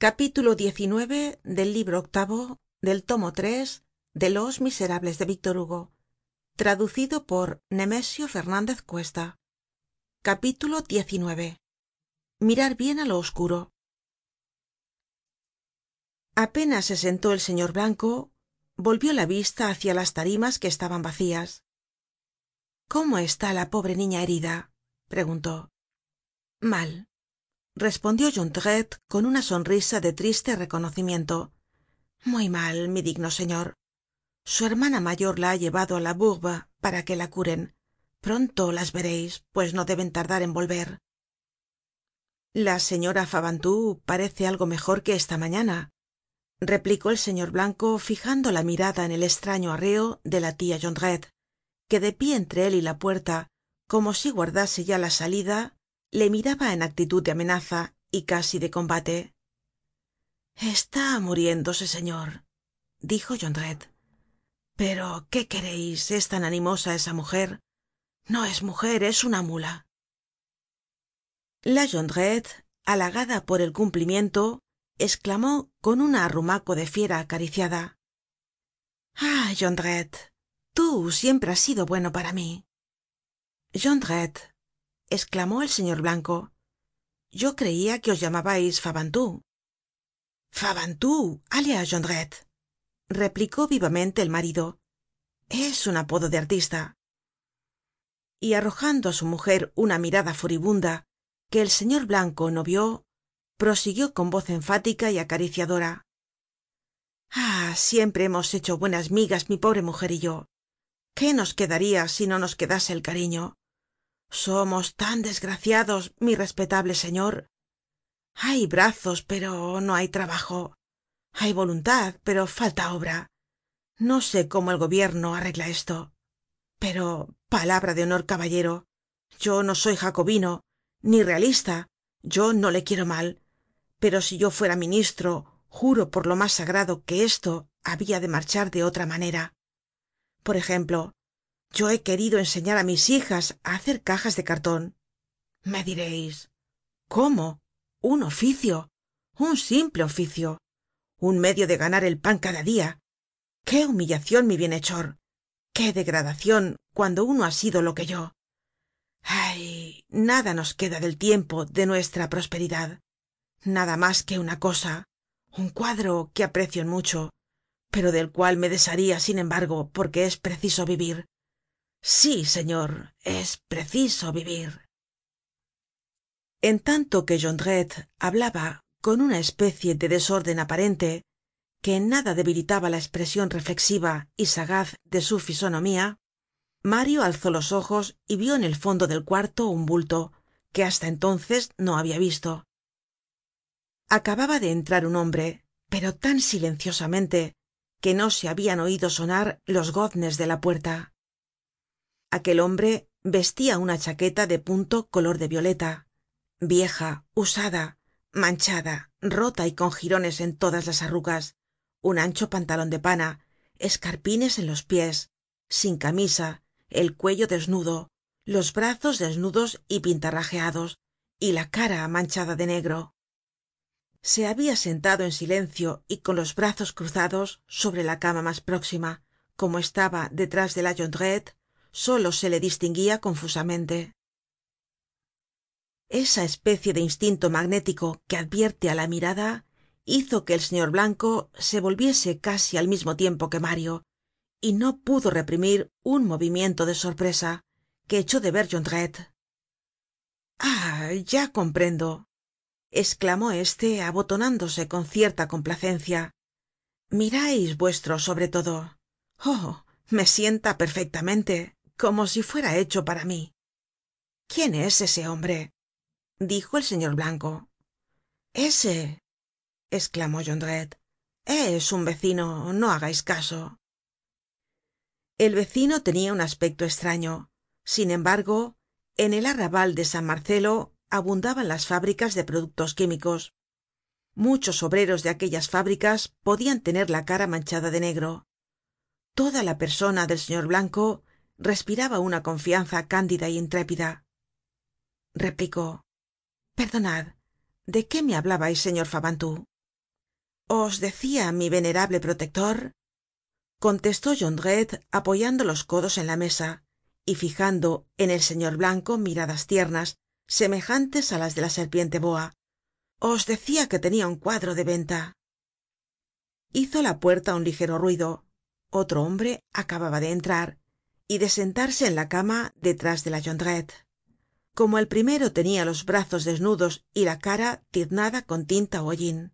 capítulo xix del libro octavo del tomo tres de los miserables de víctor hugo traducido por nemesio Fernández cuesta. Capítulo xix mirar bien a lo oscuro. Apenas se sentó el señor blanco volvió la vista hacia las tarimas que estaban vacías. Cómo está la pobre niña herida preguntó. Mal respondió jondrette con una sonrisa de triste reconocimiento. Muy mal mi digno señor. Su hermana mayor la ha llevado á la bourbe para que la curen. Pronto las vereis pues no deben tardar en volver. La señora fabantou parece algo mejor que esta mañana replicó el señor blanco fijando la mirada en el estraño arreo de la tia jondrette que de pie entre él y la puerta como si guardase ya la salida le miraba en actitud de amenaza y casi de combate. Está muriéndose señor dijo jondrette. Pero qué quereis es tan animosa esa mujer. No es mujer es una mula la jondrette halagada por el cumplimiento esclamó con un arrumaco de fiera acariciada. Ah jondrette tú siempre has sido bueno para mí jondrette esclamó el señor blanco. Yo creia que os llamabais fabantou fabantou alias jondrette replicó vivamente el marido. Es un apodo de artista. Y arrojando á su mujer una mirada furibunda que el señor blanco no vio prosiguió con voz enfática y acariciadora. Ah siempre hemos hecho buenas migas mi pobre mujer y yo. Qué nos quedaria si no nos quedase el cariño somos tan desgraciados mi respetable señor. Hay brazos pero no hay trabajo. Hay voluntad pero falta obra. No sé cómo el gobierno arregla esto. Pero palabra de honor caballero yo no soy jacobino ni realista. Yo no le quiero mal. Pero si yo fuera ministro juro por lo mas sagrado que esto habia de marchar de otra manera. Por ejemplo yo he querido enseñar á mis hijas á hacer cajas de carton me direis cómo un oficio un simple oficio. Un medio de ganar el pan cada dia qué humillacion mi bienhechor. Qué degradacion cuando uno ha sido lo que yo. Ay nada nos queda del tiempo de nuestra prosperidad. Nada mas que una cosa un cuadro que aprecio en mucho pero del cual me desharia sin embargo porque es preciso vivir sí señor es preciso vivir. En tanto que jondrette hablaba con una especie de desorden aparente que en nada debilitaba la espresion reflexiva y sagaz de su fisonomía mario alzó los ojos y vio en el fondo del cuarto un bulto que hasta entonces no habia visto. Acababa de entrar un hombre pero tan silenciosamente que no se habian oido sonar los goznes de la puerta aquel hombre vestia una chaqueta de punto color de violeta vieja usada manchada rota y con jirones en todas las arrugas un ancho pantalon de pana escarpines en los pies sin camisa el cuello desnudo los brazos desnudos y pintarrajeados y la cara manchada de negro. Se habia sentado en silencio y con los brazos cruzados sobre la cama mas próxima como estaba detrás de la solo se le distinguia confusamente. Esa especie de instinto magnético que advierte á la mirada hizo que el señor blanco se volviese casi al mismo tiempo que mario y no pudo reprimir un movimiento de sorpresa que echó de ver jondrette. Ah ya comprendo esclamó éste abotonándose con cierta complacencia. Mirais vuestro sobre todo. Oh me sienta perfectamente como si fuera hecho para mí. Quién es ese hombre dijo el señor blanco. Ese esclamó jondrette es un vecino no hagais caso. El vecino tenia un aspecto estraño sin embargo en el arrabal de san marcelo abundaban las fábricas de productos químicos. Muchos obreros de aquellas fábricas podian tener la cara manchada de negro. Toda la persona del señor blanco respiraba una confianza cándida y intrépida. Replicó perdonad de qué me hablabais señor fabantou os decia mi venerable protector contestó jondrette apoyando los codos en la mesa y fijando en el señor blanco miradas tiernas semejantes á las de la serpiente boa. Os decia que tenia un cuadro de venta hizo la puerta un ligero ruido. Otro hombre acababa de entrar y de sentarse en la cama detrás de la jondrette. Como el primero tenia los brazos desnudos y la cara tiznada con tinta hollín.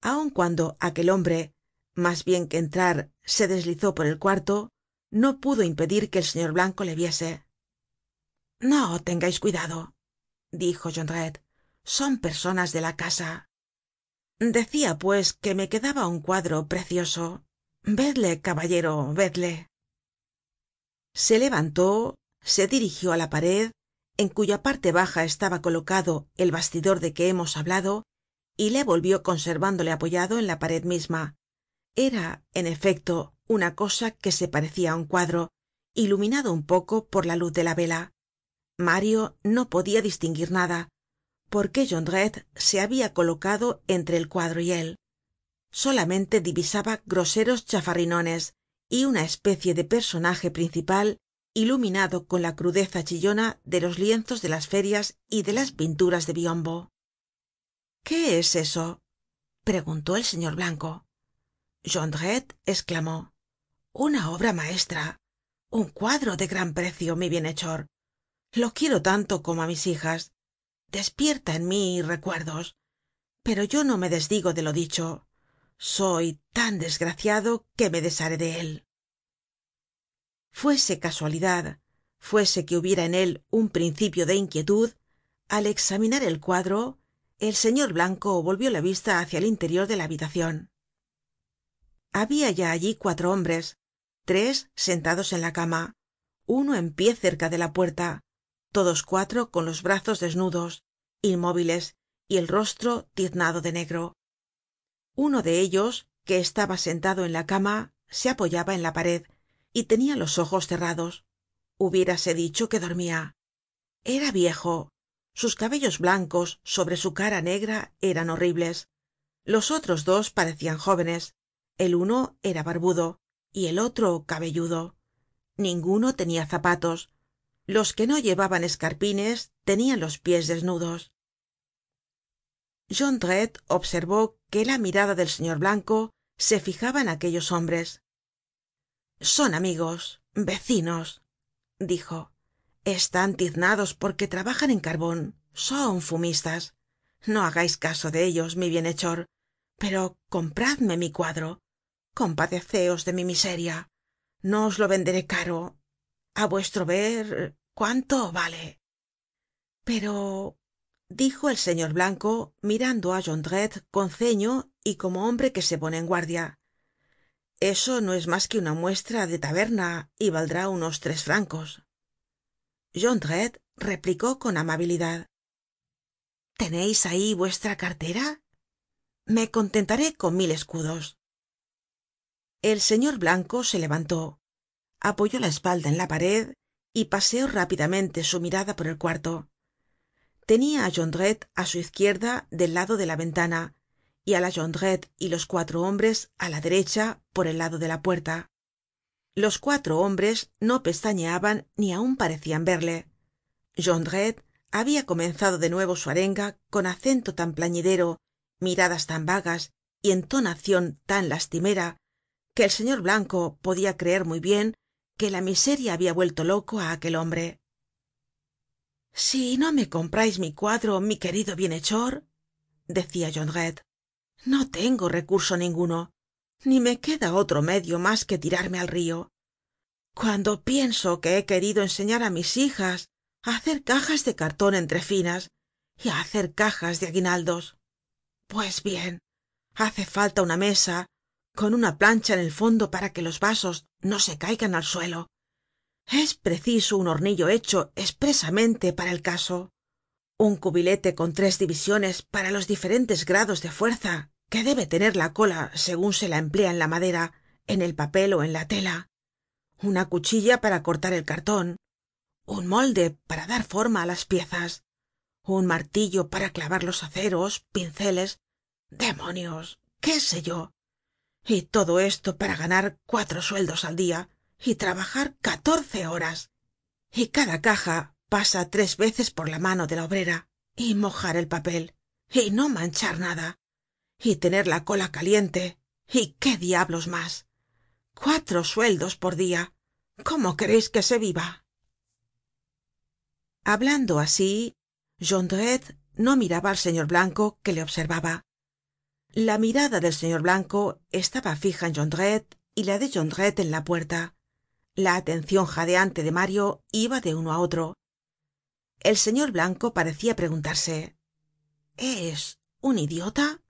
Aun cuando aquel hombre mas bien que entrar se deslizó por el cuarto no pudo impedir que el señor blanco le viese. No tengais cuidado dijo jondrette. Son personas de la casa decia pues que me quedaba un cuadro precioso. Vedle caballero vedle se levantó se dirigió á la pared en cuya parte baja estaba colocado el bastidor de que hemos hablado y le volvió conservándole apoyado en la pared misma. Era en efecto una cosa que se parecia á un cuadro iluminado un poco por la luz de la vela. Mario no podia distinguir nada porque jondrette se habia colocado entre el cuadro y él. Solamente divisaba groseros chafarrinones y una especie de personaje principal iluminado con la crudeza chillona de los lienzos de las ferias y de las pinturas de biombo. Qué es eso preguntó el señor blanco. Jondrette esclamó una obra maestra. Un cuadro de gran precio mi bienhechor. Lo quiero tanto como á mis hijas. Despierta en mí recuerdos. Pero yo no me desdigo de lo dicho soy tan desgraciado que me desharé de él. Fuese casualidad fuese que hubiera en él un principio de inquietud al examinar el cuadro el señor blanco volvió la vista hacia el interior de la habitacion habia ya allí cuatro hombres tres sentados en la cama uno en pie cerca de la puerta todos cuatro con los brazos desnudos inmóviles y el rostro tiznado de negro uno de ellos que estaba sentado en la cama se apoyaba en la pared y tenia los ojos cerrados. Hubiérase dicho que dormia era viejo. Sus cabellos blancos sobre su cara negra eran horribles. Los otros dos parecian jóvenes. El uno era barbudo y el otro cabelludo. Ninguno tenia zapatos. Los que no llevaban escarpines tenian los pies desnudos jondrette observó que la mirada del señor blanco se fijaba en aquellos hombres. Son amigos vecinos dijo. Están tiznados porque trabajan en carbon son fumistas. No hagais caso de ellos mi bienhechor. Pero compradme mi cuadro. Compadeceos de mi miseria. No os lo venderé caro. A vuestro ver cuánto vale pero dijo el señor blanco mirando á jondrette con ceño y como hombre que se pone en guardia. Eso no es mas que una muestra de taberna y valdrá unos tres francos. Jondrette replicó con amabilidad. Teneis ahí vuestra cartera me contentaré con mil escudos. El señor blanco se levantó apoyó la espalda en la pared y paseó rápidamente su mirada por el cuarto tenia á jondrette á su izquierda del lado de la ventana y á la jondrette y los cuatro hombres á la derecha por el lado de la puerta. Los cuatro hombres no pestañeaban ni aun parecian verle. Jondrette habia comenzado de nuevo su arenga con acento tan plañidero miradas tan vagas y entonacion tan lastimera que el señor blanco podia creer muy bien que la miseria habia vuelto loco á aquel hombre si no me comprais mi cuadro mi querido bienhechor decia jondrette no tengo recurso ninguno ni me queda otro medio mas que tirarme al rio cuando pienso que he querido enseñar á mis hijas á hacer cajas de carton entre finas y á hacer cajas de aguinaldos. Pues bien hace falta una mesa con una plancha en el fondo para que los vasos no se caigan al suelo es preciso un hornillo hecho espresamente para el caso. Un cubilete con tres divisiones para los diferentes grados de fuerza que debe tener la cola segun se la emplea en la madera en el papel ó en la tela. Una cuchilla para cortar el carton un molde para dar forma á las piezas. Un martillo para clavar los aceros pinceles. Demonios qué sé yo y todo esto para ganar cuatro sueldos al dia y trabajar catorce horas. Y cada caja pasa tres veces por la mano de la obrera y mojar el papel y no manchar nada y tener la cola caliente y qué diablos mas cuatro sueldos por dia cómo quereis que se viva hablando así jondrette no miraba al señor blanco que le observaba. La mirada del señor blanco estaba fija en jondrette y la de jondrette en la puerta la atencion jadeante de mario iba de uno á otro. El señor blanco parecia preguntarse es un idiota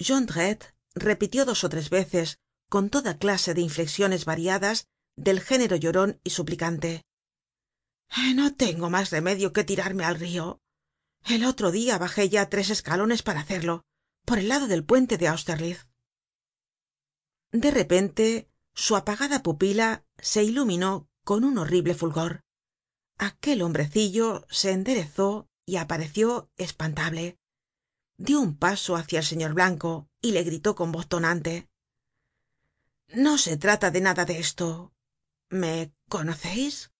jondrette repitió dos ó tres veces con toda clase de inflexiones variadas del género lloron y suplicante. No tengo mas remedio que tirarme al rio el otro dia bajé ya tres escalones para hacerlo por el lado del puente de austerlitz. De repente su apagada pupila se iluminó con un horrible fulgor. Aquel hombrecillo se enderezó y apareció espantable. Dió un paso hácia el señor blanco y le gritó con voz tonante. No se trata de nada de esto. Me conoceis